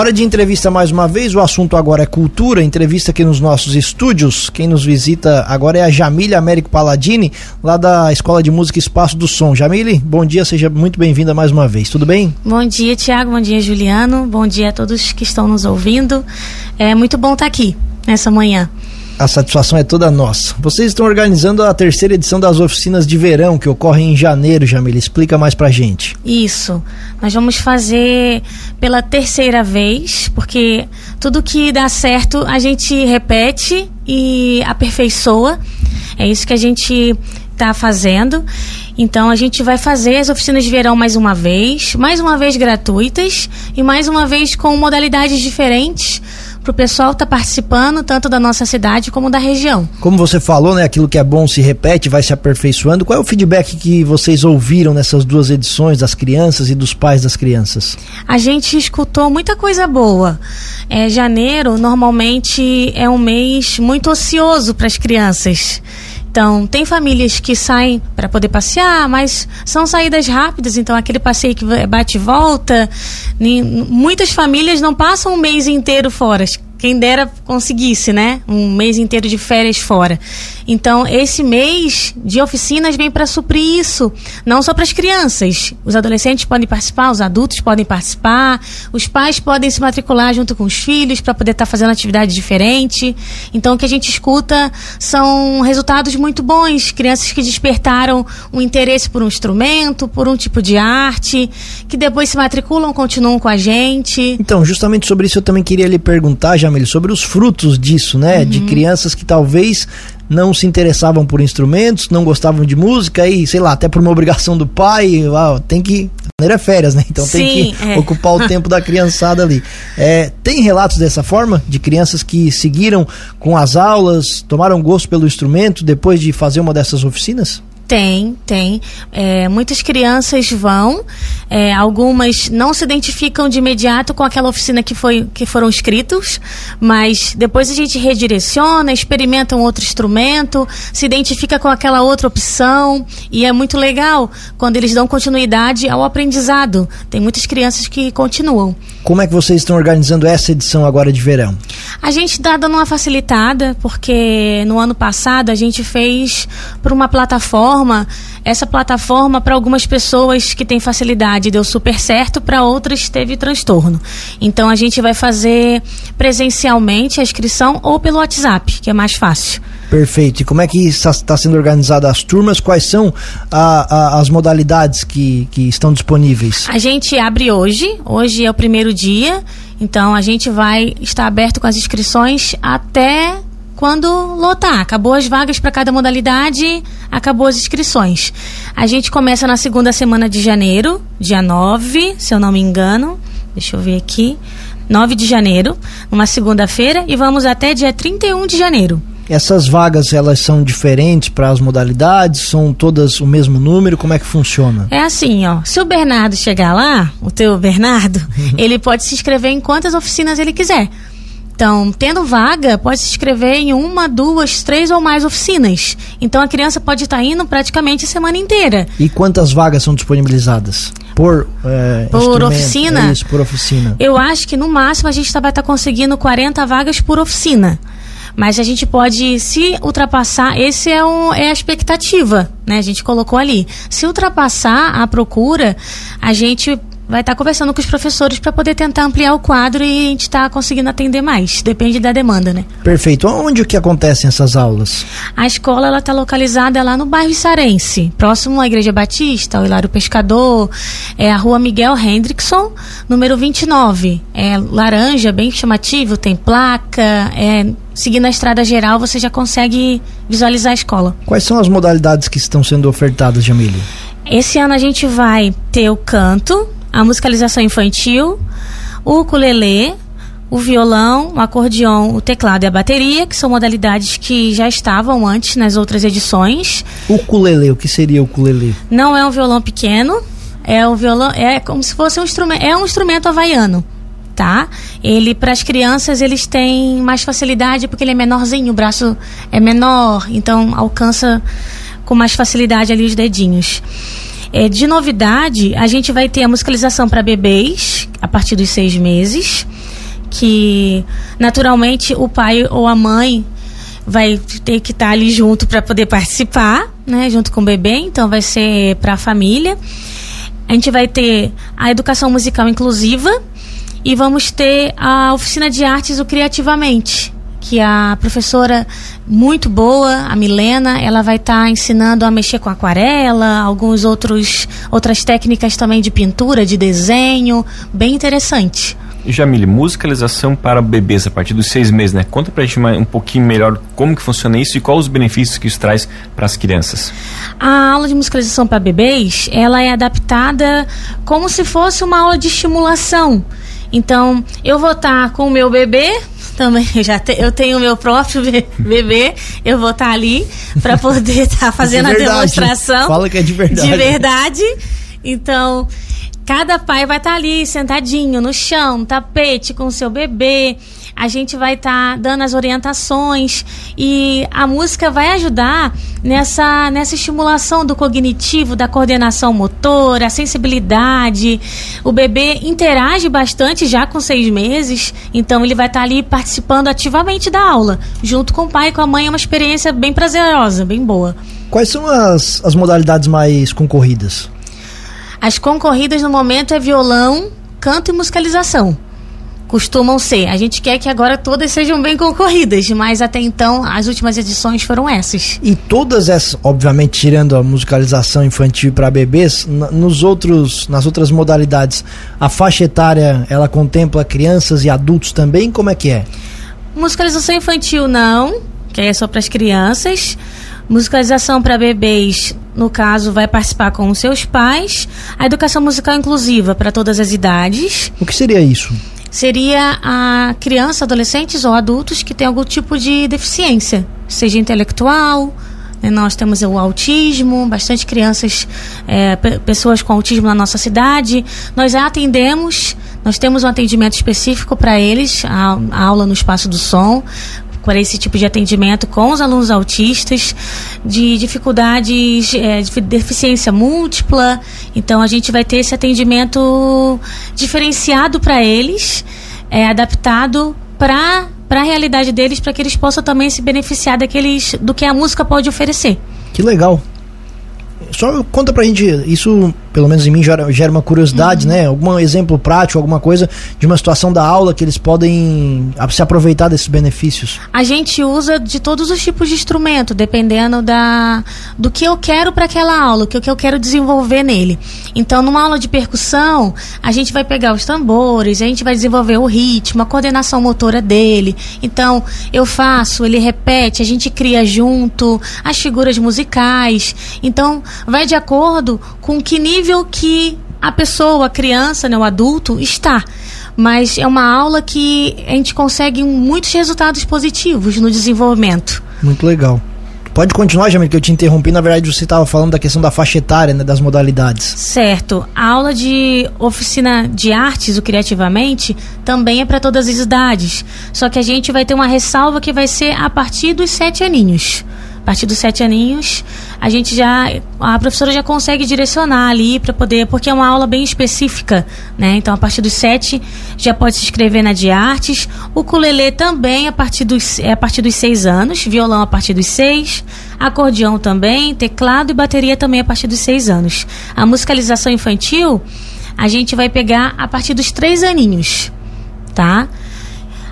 Hora de entrevista mais uma vez. O assunto agora é cultura. Entrevista aqui nos nossos estúdios. Quem nos visita agora é a Jamília Américo Palladini, lá da Escola de Música Espaço do Som. Jamile, bom dia, seja muito bem-vinda mais uma vez. Tudo bem? Bom dia, Tiago. Bom dia, Juliano. Bom dia a todos que estão nos ouvindo. É muito bom estar aqui nessa manhã. A satisfação é toda nossa. Vocês estão organizando a terceira edição das oficinas de verão que ocorrem em janeiro, Jamila. Explica mais pra gente. Isso. Nós vamos fazer pela terceira vez, porque tudo que dá certo a gente repete e aperfeiçoa. É isso que a gente está fazendo. Então a gente vai fazer as oficinas de verão mais uma vez, mais uma vez gratuitas e mais uma vez com modalidades diferentes para o pessoal estar tá participando tanto da nossa cidade como da região. Como você falou, né, aquilo que é bom se repete, vai se aperfeiçoando. Qual é o feedback que vocês ouviram nessas duas edições das crianças e dos pais das crianças? A gente escutou muita coisa boa. É, janeiro normalmente é um mês muito ocioso para as crianças. Então, tem famílias que saem para poder passear, mas são saídas rápidas, então aquele passeio que bate e volta. Muitas famílias não passam um mês inteiro fora. Quem dera conseguisse, né? Um mês inteiro de férias fora. Então, esse mês de oficinas vem para suprir isso, não só para as crianças. Os adolescentes podem participar, os adultos podem participar, os pais podem se matricular junto com os filhos para poder estar tá fazendo atividade diferente. Então, o que a gente escuta são resultados muito bons, crianças que despertaram um interesse por um instrumento, por um tipo de arte, que depois se matriculam, continuam com a gente. Então, justamente sobre isso eu também queria lhe perguntar, Sobre os frutos disso, né? Uhum. De crianças que talvez não se interessavam por instrumentos, não gostavam de música e, sei lá, até por uma obrigação do pai, ah, tem que. Era férias, né? Então Sim, tem que é. ocupar o tempo da criançada ali. É, tem relatos dessa forma? De crianças que seguiram com as aulas, tomaram gosto pelo instrumento depois de fazer uma dessas oficinas? Tem, tem. É, muitas crianças vão, é, algumas não se identificam de imediato com aquela oficina que, foi, que foram inscritos, mas depois a gente redireciona, experimenta um outro instrumento, se identifica com aquela outra opção e é muito legal quando eles dão continuidade ao aprendizado. Tem muitas crianças que continuam. Como é que vocês estão organizando essa edição agora de verão? A gente está dando uma facilitada, porque no ano passado a gente fez por uma plataforma. Essa plataforma, para algumas pessoas que têm facilidade, deu super certo, para outras teve transtorno. Então a gente vai fazer presencialmente a inscrição ou pelo WhatsApp, que é mais fácil. Perfeito. E como é que está sendo organizada as turmas? Quais são a, a, as modalidades que, que estão disponíveis? A gente abre hoje. Hoje é o primeiro dia. Então a gente vai estar aberto com as inscrições até quando lotar. Acabou as vagas para cada modalidade, acabou as inscrições. A gente começa na segunda semana de janeiro, dia 9, se eu não me engano. Deixa eu ver aqui. 9 de janeiro, numa segunda-feira, e vamos até dia 31 de janeiro. Essas vagas elas são diferentes para as modalidades? São todas o mesmo número? Como é que funciona? É assim, ó. Se o Bernardo chegar lá, o teu Bernardo, ele pode se inscrever em quantas oficinas ele quiser. Então, tendo vaga, pode se inscrever em uma, duas, três ou mais oficinas. Então, a criança pode estar indo praticamente a semana inteira. E quantas vagas são disponibilizadas? Por, é, por oficina? É isso, por oficina. Eu acho que no máximo a gente vai estar conseguindo 40 vagas por oficina. Mas a gente pode, se ultrapassar, esse é, um, é a expectativa, né? A gente colocou ali. Se ultrapassar a procura, a gente vai estar tá conversando com os professores para poder tentar ampliar o quadro e a gente está conseguindo atender mais. Depende da demanda, né? Perfeito. Onde que acontecem essas aulas? A escola ela está localizada lá no bairro Sarense, próximo à Igreja Batista, ao Hilário Pescador, é a Rua Miguel Hendrickson, número 29. É laranja, bem chamativo, tem placa, é seguindo a estrada geral, você já consegue visualizar a escola. Quais são as modalidades que estão sendo ofertadas, Jamília? Esse ano a gente vai ter o canto, a musicalização infantil, o ukulele, o violão, o acordeão, o teclado e a bateria, que são modalidades que já estavam antes nas outras edições. O ukulele, o que seria o ukulele? Não é um violão pequeno, é um violão, é como se fosse um instrumento, é um instrumento havaiano, tá? Ele para as crianças eles têm mais facilidade porque ele é menorzinho, o braço é menor, então alcança com mais facilidade ali os dedinhos. É, de novidade, a gente vai ter a musicalização para bebês a partir dos seis meses. que naturalmente o pai ou a mãe vai ter que estar ali junto para poder participar, né, junto com o bebê, então vai ser para a família. A gente vai ter a educação musical inclusiva e vamos ter a oficina de artes o criativamente, que a professora muito boa, a Milena, ela vai estar tá ensinando a mexer com aquarela, alguns outros outras técnicas também de pintura, de desenho, bem interessante. Jamile, musicalização para bebês a partir dos seis meses, né? Conta pra gente um pouquinho melhor como que funciona isso e quais os benefícios que isso traz para as crianças. A aula de musicalização para bebês, ela é adaptada como se fosse uma aula de estimulação. Então, eu vou estar tá com o meu bebê, também já te, eu tenho meu próprio bebê, eu vou estar tá ali para poder estar tá fazendo é a demonstração. Fala que é de verdade. De verdade. Então, cada pai vai estar tá ali sentadinho no chão, no tapete com o seu bebê a gente vai estar tá dando as orientações e a música vai ajudar nessa, nessa estimulação do cognitivo, da coordenação motora, a sensibilidade. O bebê interage bastante já com seis meses, então ele vai estar tá ali participando ativamente da aula, junto com o pai e com a mãe. É uma experiência bem prazerosa, bem boa. Quais são as, as modalidades mais concorridas? As concorridas no momento é violão, canto e musicalização costumam ser. A gente quer que agora todas sejam bem concorridas, mas até então as últimas edições foram essas. E todas essas, obviamente, tirando a musicalização infantil para bebês, nos outros, nas outras modalidades, a faixa etária ela contempla crianças e adultos também? Como é que é? Musicalização infantil não, que é só para as crianças. Musicalização para bebês, no caso, vai participar com os seus pais. A educação musical inclusiva para todas as idades. O que seria isso? seria a criança, adolescentes ou adultos que têm algum tipo de deficiência, seja intelectual. Né? Nós temos o autismo, bastante crianças, é, pessoas com autismo na nossa cidade. Nós atendemos, nós temos um atendimento específico para eles, a, a aula no Espaço do Som, para esse tipo de atendimento com os alunos autistas, de dificuldades, é, de deficiência múltipla. Então, a gente vai ter esse atendimento diferenciado para eles, é, adaptado para para a realidade deles, para que eles possam também se beneficiar daqueles do que a música pode oferecer. Que legal. Só conta pra gente, isso pelo menos em mim gera, gera uma curiosidade, uhum. né? Algum exemplo prático, alguma coisa de uma situação da aula que eles podem se aproveitar desses benefícios? A gente usa de todos os tipos de instrumento, dependendo da do que eu quero para aquela aula, o que eu quero desenvolver nele. Então, numa aula de percussão, a gente vai pegar os tambores, a gente vai desenvolver o ritmo, a coordenação motora dele. Então, eu faço, ele repete, a gente cria junto as figuras musicais. Então, vai de acordo com que nível que a pessoa, a criança, né, o adulto está. Mas é uma aula que a gente consegue muitos resultados positivos no desenvolvimento. Muito legal. Pode continuar, Jamil, que eu te interrompi. Na verdade, você estava falando da questão da faixa etária, né, das modalidades. Certo. A aula de oficina de artes, o Criativamente, também é para todas as idades. Só que a gente vai ter uma ressalva que vai ser a partir dos sete aninhos. A partir dos sete aninhos, a gente já. A professora já consegue direcionar ali para poder. Porque é uma aula bem específica, né? Então, a partir dos sete, já pode se inscrever na de artes. O ukulele também a partir dos, é a partir dos seis anos. Violão a partir dos seis. Acordeão também. Teclado e bateria também a partir dos seis anos. A musicalização infantil, a gente vai pegar a partir dos três aninhos, tá?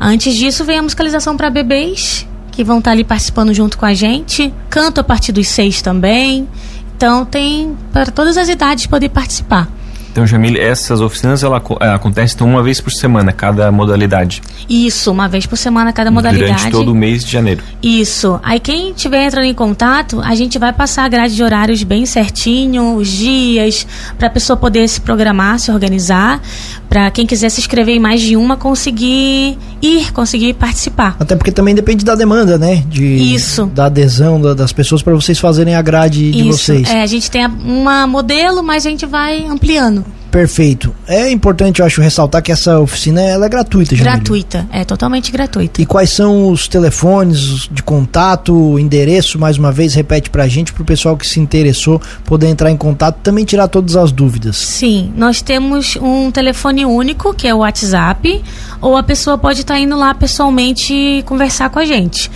Antes disso, vem a musicalização para bebês que vão estar ali participando junto com a gente. Canto a partir dos seis também. Então tem para todas as idades poder participar. Então, Jamile, essas oficinas ela, é, acontecem então, uma vez por semana, cada modalidade? Isso, uma vez por semana, cada modalidade. Durante todo o mês de janeiro? Isso. Aí, quem estiver entrando em contato, a gente vai passar a grade de horários bem certinho, os dias, para a pessoa poder se programar, se organizar, para quem quiser se inscrever em mais de uma, conseguir ir, conseguir participar. Até porque também depende da demanda, né? De, Isso. Da adesão da, das pessoas para vocês fazerem a grade Isso. de vocês. É, a gente tem uma modelo, mas a gente vai ampliando. Perfeito. É importante, eu acho, ressaltar que essa oficina ela é gratuita, Jamília. Gratuita, é totalmente gratuita. E quais são os telefones de contato, endereço, mais uma vez, repete pra gente, pro pessoal que se interessou poder entrar em contato também tirar todas as dúvidas. Sim, nós temos um telefone único, que é o WhatsApp, ou a pessoa pode estar tá indo lá pessoalmente conversar com a gente.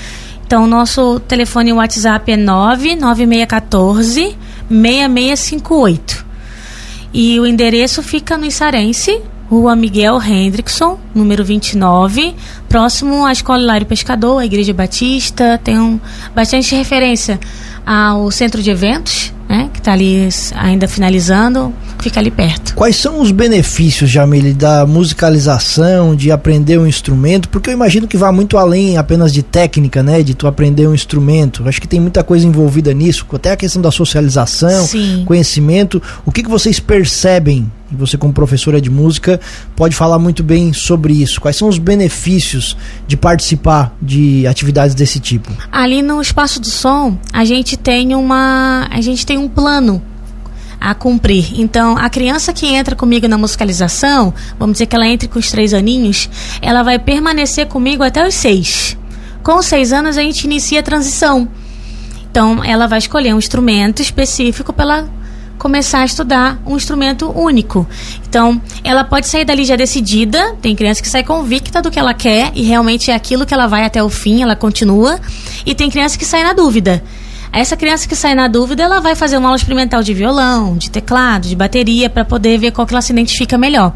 Então, nosso telefone WhatsApp é 99614 6658. E o endereço fica no Isarense, Rua Miguel Hendrickson, número 29, próximo à Escola Hilário Pescador, a Igreja Batista, tem um, bastante referência ao centro de eventos, né, que está ali ainda finalizando, fica ali perto. Quais são os benefícios, Jamile, da musicalização, de aprender um instrumento? Porque eu imagino que vá muito além apenas de técnica, né, de tu aprender um instrumento. Acho que tem muita coisa envolvida nisso, até a questão da socialização, Sim. conhecimento. O que, que vocês percebem e você como professora de música pode falar muito bem sobre isso. Quais são os benefícios de participar de atividades desse tipo? Ali no espaço do som, a gente tem uma, a gente tem um plano a cumprir. Então, a criança que entra comigo na musicalização, vamos dizer que ela entre com os três aninhos, ela vai permanecer comigo até os seis. Com os seis anos, a gente inicia a transição. Então, ela vai escolher um instrumento específico pela começar a estudar um instrumento único. Então, ela pode sair dali já decidida, tem criança que sai convicta do que ela quer e realmente é aquilo que ela vai até o fim, ela continua, e tem criança que sai na dúvida. Essa criança que sai na dúvida, ela vai fazer uma aula experimental de violão, de teclado, de bateria, para poder ver qual que ela se identifica melhor.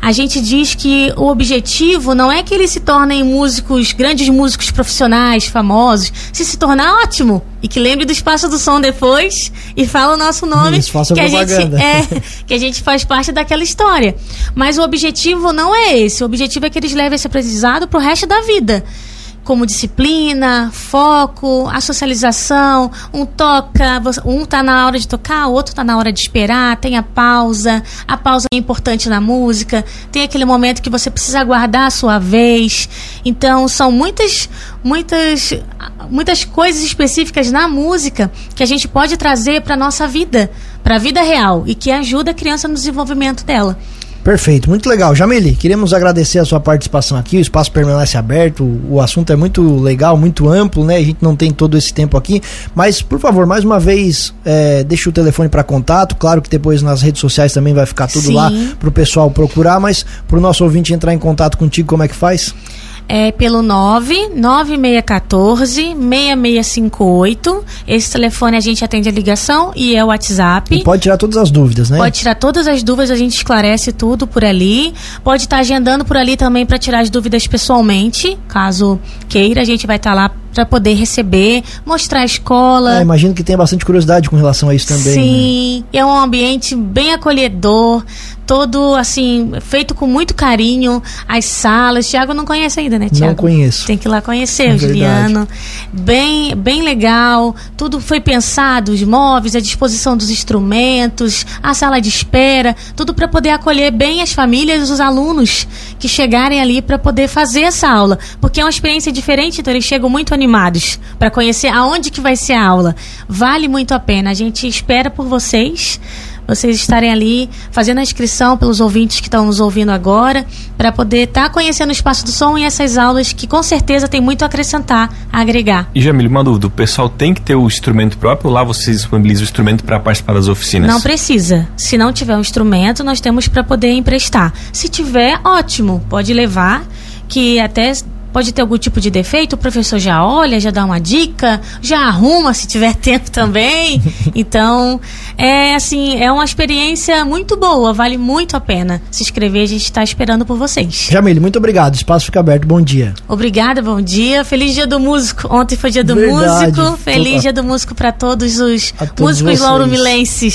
A gente diz que o objetivo não é que eles se tornem músicos, grandes músicos profissionais, famosos, se se tornar ótimo e que lembre do Espaço do Som depois e fala o nosso nome, Isso, faça que a propaganda. gente é que a gente faz parte daquela história. Mas o objetivo não é esse. O objetivo é que eles levem esse aprendizado pro resto da vida como disciplina, foco, a socialização, um toca, um tá na hora de tocar, o outro tá na hora de esperar, tem a pausa, a pausa é importante na música, tem aquele momento que você precisa aguardar a sua vez. Então, são muitas muitas muitas coisas específicas na música que a gente pode trazer para nossa vida, para a vida real e que ajuda a criança no desenvolvimento dela. Perfeito, muito legal. Jamile, queremos agradecer a sua participação aqui. O espaço permanece aberto, o assunto é muito legal, muito amplo, né? A gente não tem todo esse tempo aqui. Mas, por favor, mais uma vez, é, deixa o telefone para contato. Claro que depois nas redes sociais também vai ficar tudo Sim. lá para o pessoal procurar. Mas para o nosso ouvinte entrar em contato contigo, como é que faz? É pelo 99614 6658. Esse telefone a gente atende a ligação e é o WhatsApp. E pode tirar todas as dúvidas, né? Pode tirar todas as dúvidas, a gente esclarece tudo por ali. Pode estar agendando por ali também para tirar as dúvidas pessoalmente, caso queira, a gente vai estar lá para poder receber, mostrar a escola. É, imagino que tenha bastante curiosidade com relação a isso também. né? Sim, é um ambiente bem acolhedor, todo assim, feito com muito carinho. As salas, Tiago não conhece ainda, né, Tiago? Não conheço. Tem que ir lá conhecer, É o Juliano. Bem, bem legal. Tudo foi pensado, os móveis, a disposição dos instrumentos, a sala de espera, tudo para poder acolher bem as famílias e os alunos que chegarem ali para poder fazer essa aula, porque é uma experiência diferente, então eles chegam muito animados para conhecer aonde que vai ser a aula. Vale muito a pena. A gente espera por vocês vocês estarem ali fazendo a inscrição pelos ouvintes que estão nos ouvindo agora, para poder estar tá conhecendo o Espaço do Som e essas aulas que com certeza tem muito a acrescentar, a agregar. E Jamile, uma dúvida, o pessoal tem que ter o instrumento próprio ou lá vocês disponibilizam o instrumento para participar das oficinas? Não precisa. Se não tiver um instrumento, nós temos para poder emprestar. Se tiver, ótimo, pode levar, que até pode ter algum tipo de defeito, o professor já olha, já dá uma dica, já arruma se tiver tempo também. Então, é assim, é uma experiência muito boa, vale muito a pena se inscrever, a gente está esperando por vocês. Jamile, muito obrigado. O espaço fica aberto. Bom dia. Obrigada, bom dia. Feliz Dia do Músico. Ontem foi Dia do Verdade. Músico. Feliz Dia do Músico para todos os todos músicos vocês. lauromilenses.